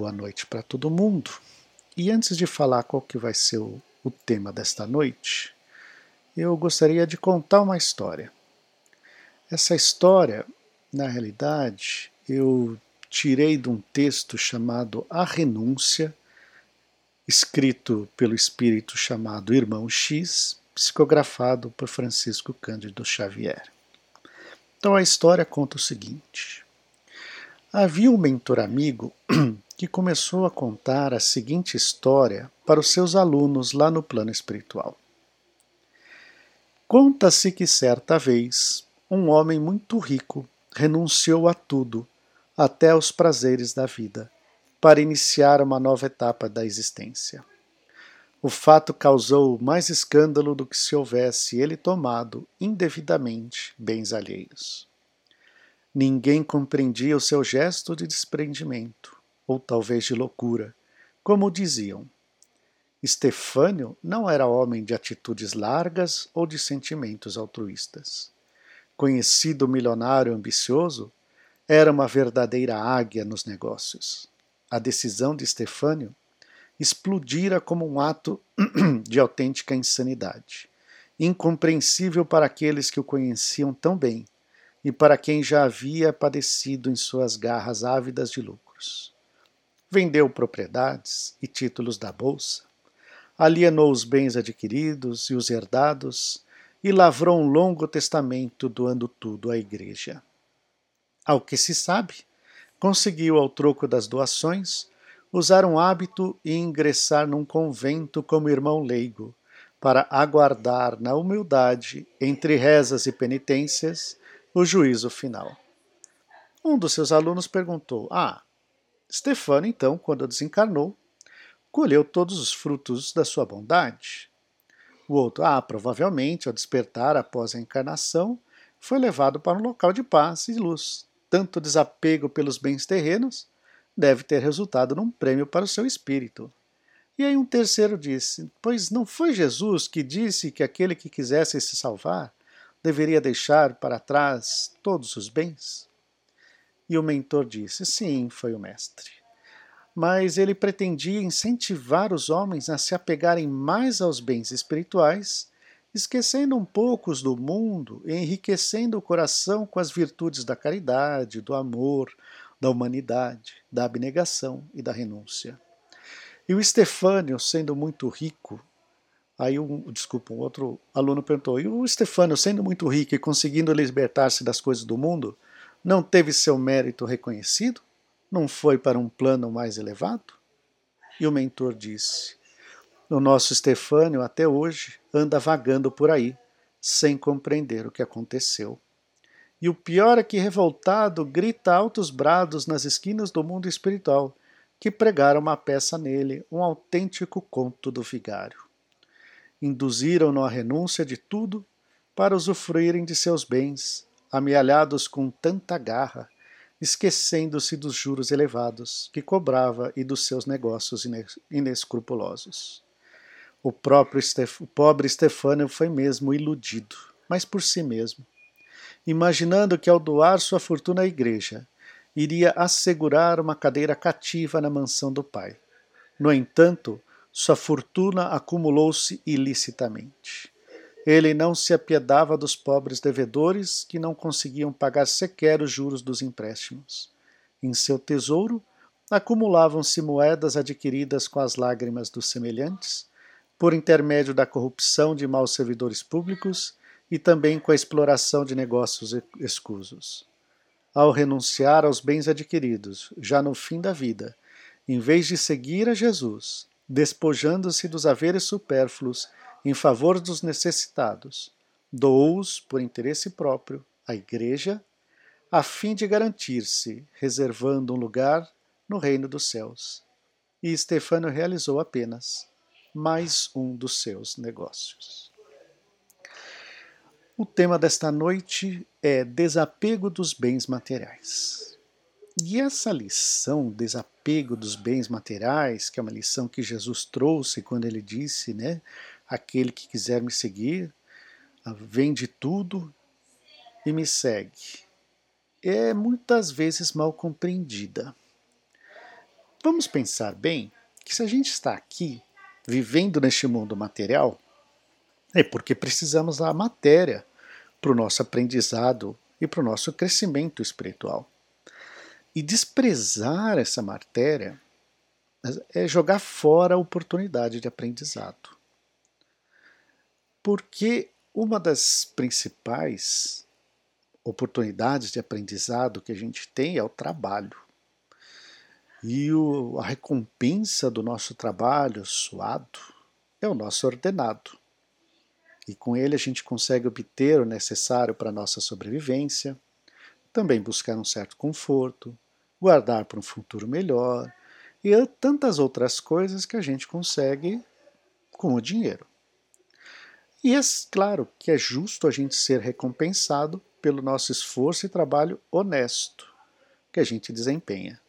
Boa noite para todo mundo. E antes de falar qual que vai ser o, o tema desta noite, eu gostaria de contar uma história. Essa história, na realidade, eu tirei de um texto chamado A Renúncia, escrito pelo espírito chamado Irmão X, psicografado por Francisco Cândido Xavier. Então a história conta o seguinte: havia um mentor amigo que começou a contar a seguinte história para os seus alunos lá no plano espiritual. Conta-se que certa vez um homem muito rico renunciou a tudo, até aos prazeres da vida, para iniciar uma nova etapa da existência. O fato causou mais escândalo do que se houvesse ele tomado indevidamente bens alheios. Ninguém compreendia o seu gesto de desprendimento ou talvez de loucura, como diziam. Estefânio não era homem de atitudes largas ou de sentimentos altruístas. Conhecido milionário ambicioso, era uma verdadeira águia nos negócios. A decisão de Estefânio explodira como um ato de autêntica insanidade, incompreensível para aqueles que o conheciam tão bem e para quem já havia padecido em suas garras ávidas de lucros vendeu propriedades e títulos da bolsa, alienou os bens adquiridos e os herdados e lavrou um longo testamento doando tudo à igreja. Ao que se sabe, conseguiu ao troco das doações usar um hábito e ingressar num convento como irmão leigo, para aguardar na humildade, entre rezas e penitências, o juízo final. Um dos seus alunos perguntou: Ah, Stefano, então, quando desencarnou, colheu todos os frutos da sua bondade. O outro, ah, provavelmente, ao despertar após a encarnação, foi levado para um local de paz e luz. Tanto desapego pelos bens terrenos deve ter resultado num prêmio para o seu espírito. E aí um terceiro disse: Pois não foi Jesus que disse que aquele que quisesse se salvar deveria deixar para trás todos os bens? E o mentor disse: Sim, foi o mestre. Mas ele pretendia incentivar os homens a se apegarem mais aos bens espirituais, esquecendo um pouco os do mundo e enriquecendo o coração com as virtudes da caridade, do amor, da humanidade, da abnegação e da renúncia. E o Estefânio, sendo muito rico, aí um, desculpa, um outro aluno perguntou, e o Estefânio, sendo muito rico e conseguindo libertar-se das coisas do mundo, não teve seu mérito reconhecido? Não foi para um plano mais elevado? E o mentor disse: O nosso Estefânio até hoje anda vagando por aí, sem compreender o que aconteceu. E o pior é que, revoltado, grita altos brados nas esquinas do mundo espiritual, que pregaram uma peça nele, um autêntico conto do vigário. Induziram-no à renúncia de tudo para usufruírem de seus bens, amealhados com tanta garra, esquecendo-se dos juros elevados que cobrava e dos seus negócios inescrupulosos. O próprio Estef o pobre Stefânio foi mesmo iludido, mas por si mesmo, imaginando que ao doar sua fortuna à igreja, iria assegurar uma cadeira cativa na mansão do pai. No entanto, sua fortuna acumulou-se ilicitamente. Ele não se apiedava dos pobres devedores que não conseguiam pagar sequer os juros dos empréstimos. Em seu tesouro acumulavam-se moedas adquiridas com as lágrimas dos semelhantes, por intermédio da corrupção de maus servidores públicos e também com a exploração de negócios escusos. Ao renunciar aos bens adquiridos, já no fim da vida, em vez de seguir a Jesus, despojando-se dos haveres supérfluos em favor dos necessitados, doou-os por interesse próprio à Igreja, a fim de garantir-se, reservando um lugar no reino dos céus. E Stefano realizou apenas mais um dos seus negócios. O tema desta noite é desapego dos bens materiais. E essa lição, desapego dos bens materiais, que é uma lição que Jesus trouxe quando ele disse, né, aquele que quiser me seguir, vende tudo e me segue. É muitas vezes mal compreendida. vamos pensar bem que se a gente está aqui vivendo neste mundo material, é porque precisamos da matéria para o nosso aprendizado e para o nosso crescimento espiritual. E desprezar essa matéria é jogar fora a oportunidade de aprendizado. Porque uma das principais oportunidades de aprendizado que a gente tem é o trabalho. E o, a recompensa do nosso trabalho suado é o nosso ordenado. E com ele a gente consegue obter o necessário para a nossa sobrevivência, também buscar um certo conforto, guardar para um futuro melhor e tantas outras coisas que a gente consegue com o dinheiro. E é claro que é justo a gente ser recompensado pelo nosso esforço e trabalho honesto que a gente desempenha.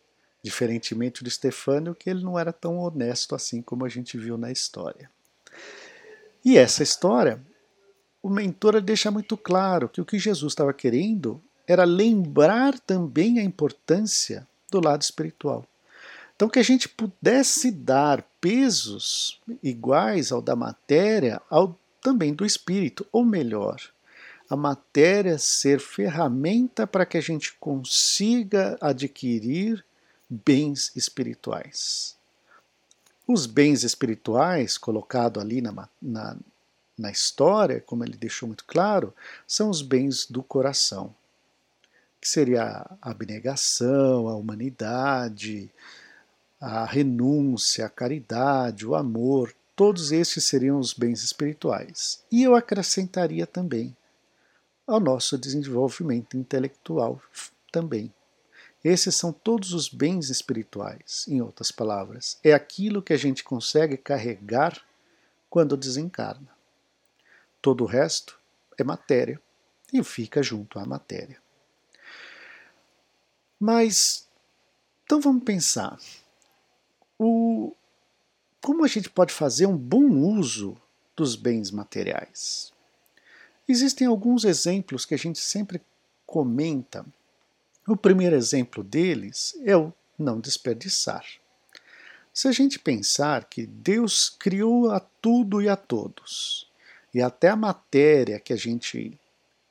Diferentemente do Stefânio, que ele não era tão honesto assim como a gente viu na história. E essa história, o mentor deixa muito claro que o que Jesus estava querendo era lembrar também a importância do lado espiritual. Então, que a gente pudesse dar pesos iguais ao da matéria, ao também do espírito, ou melhor, a matéria ser ferramenta para que a gente consiga adquirir bens espirituais. Os bens espirituais, colocado ali na, na, na história, como ele deixou muito claro, são os bens do coração, que seria a abnegação, a humanidade, a renúncia, a caridade, o amor, todos esses seriam os bens espirituais. E eu acrescentaria também ao nosso desenvolvimento intelectual também. Esses são todos os bens espirituais, em outras palavras. É aquilo que a gente consegue carregar quando desencarna. Todo o resto é matéria e fica junto à matéria. Mas, então vamos pensar. O, como a gente pode fazer um bom uso dos bens materiais? Existem alguns exemplos que a gente sempre comenta. O primeiro exemplo deles é o não desperdiçar. Se a gente pensar que Deus criou a tudo e a todos, e até a matéria que a gente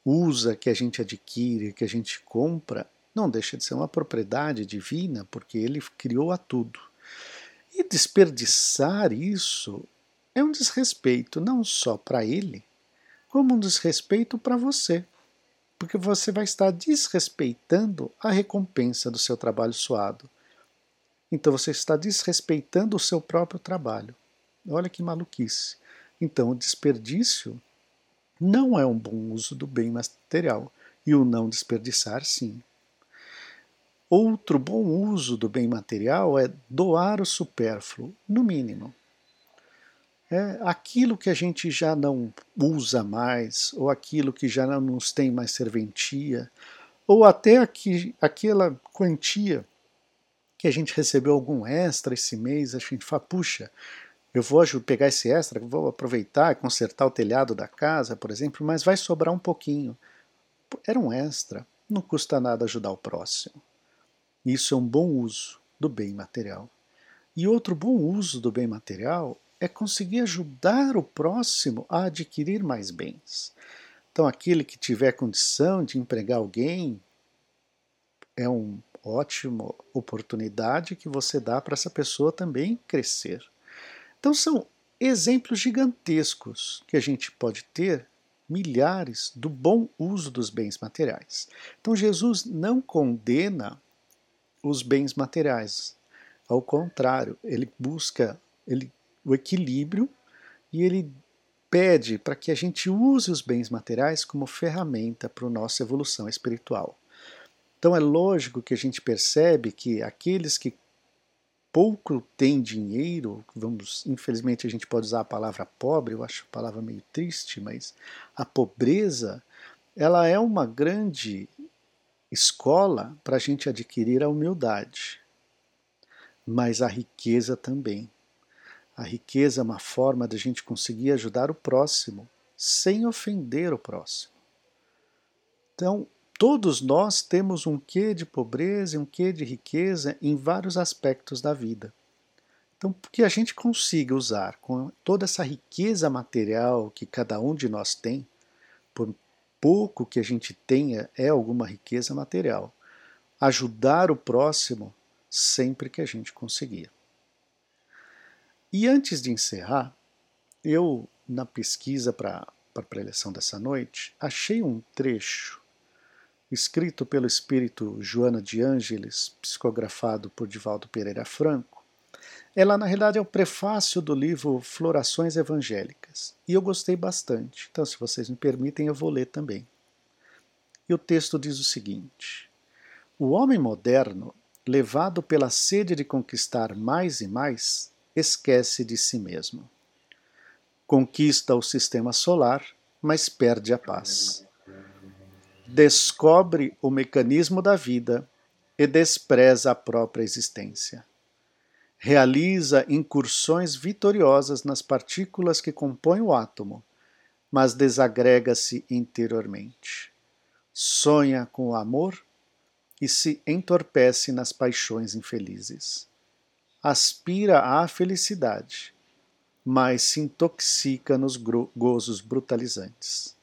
usa, que a gente adquire, que a gente compra, não deixa de ser uma propriedade divina, porque ele criou a tudo. E desperdiçar isso é um desrespeito não só para ele, como um desrespeito para você, porque você vai estar desrespeitando a recompensa do seu trabalho suado. Então você está desrespeitando o seu próprio trabalho. Olha que maluquice. Então o desperdício não é um bom uso do bem material e o não desperdiçar sim. Outro bom uso do bem material é doar o supérfluo, no mínimo é aquilo que a gente já não usa mais, ou aquilo que já não nos tem mais serventia, ou até aqui, aquela quantia que a gente recebeu algum extra esse mês, a gente fala, puxa, eu vou pegar esse extra, vou aproveitar e consertar o telhado da casa, por exemplo, mas vai sobrar um pouquinho. Era um extra, não custa nada ajudar o próximo. Isso é um bom uso do bem material. E outro bom uso do bem material é conseguir ajudar o próximo a adquirir mais bens. Então, aquele que tiver condição de empregar alguém é uma ótima oportunidade que você dá para essa pessoa também crescer. Então, são exemplos gigantescos que a gente pode ter, milhares, do bom uso dos bens materiais. Então, Jesus não condena os bens materiais. Ao contrário, ele busca, ele o equilíbrio e ele pede para que a gente use os bens materiais como ferramenta para a nossa evolução espiritual. Então é lógico que a gente percebe que aqueles que pouco têm dinheiro, vamos, infelizmente a gente pode usar a palavra pobre, eu acho a palavra meio triste, mas a pobreza, ela é uma grande escola para a gente adquirir a humildade, mas a riqueza também. A riqueza é uma forma de a gente conseguir ajudar o próximo sem ofender o próximo. Então, todos nós temos um quê de pobreza e um quê de riqueza em vários aspectos da vida. Então, que a gente consiga usar com toda essa riqueza material que cada um de nós tem, por pouco que a gente tenha, é alguma riqueza material, ajudar o próximo sempre que a gente conseguir. E antes de encerrar, eu, na pesquisa para a preleção dessa noite, achei um trecho escrito pelo espírito Joana de Ângeles, psicografado por Divaldo Pereira Franco, ela, na realidade, é o prefácio do livro Florações Evangélicas. E eu gostei bastante. Então, se vocês me permitem, eu vou ler também. E o texto diz o seguinte: O homem moderno, levado pela sede de conquistar mais e mais, esquece de si mesmo. Conquista o sistema solar, mas perde a paz. Descobre o mecanismo da vida e despreza a própria existência realiza incursões vitoriosas nas partículas que compõem o átomo, mas desagrega-se interiormente. Sonha com o amor e se entorpece nas paixões infelizes. Aspira à felicidade, mas se intoxica nos gozos brutalizantes.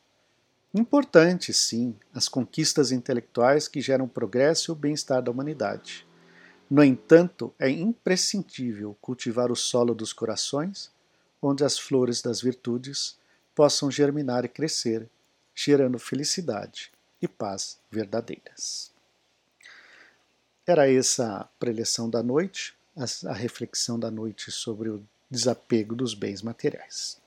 Importante, sim, as conquistas intelectuais que geram progresso e o bem-estar da humanidade no entanto, é imprescindível cultivar o solo dos corações, onde as flores das virtudes possam germinar e crescer, gerando felicidade e paz verdadeiras. Era essa a preleção da noite, a reflexão da noite sobre o desapego dos bens materiais.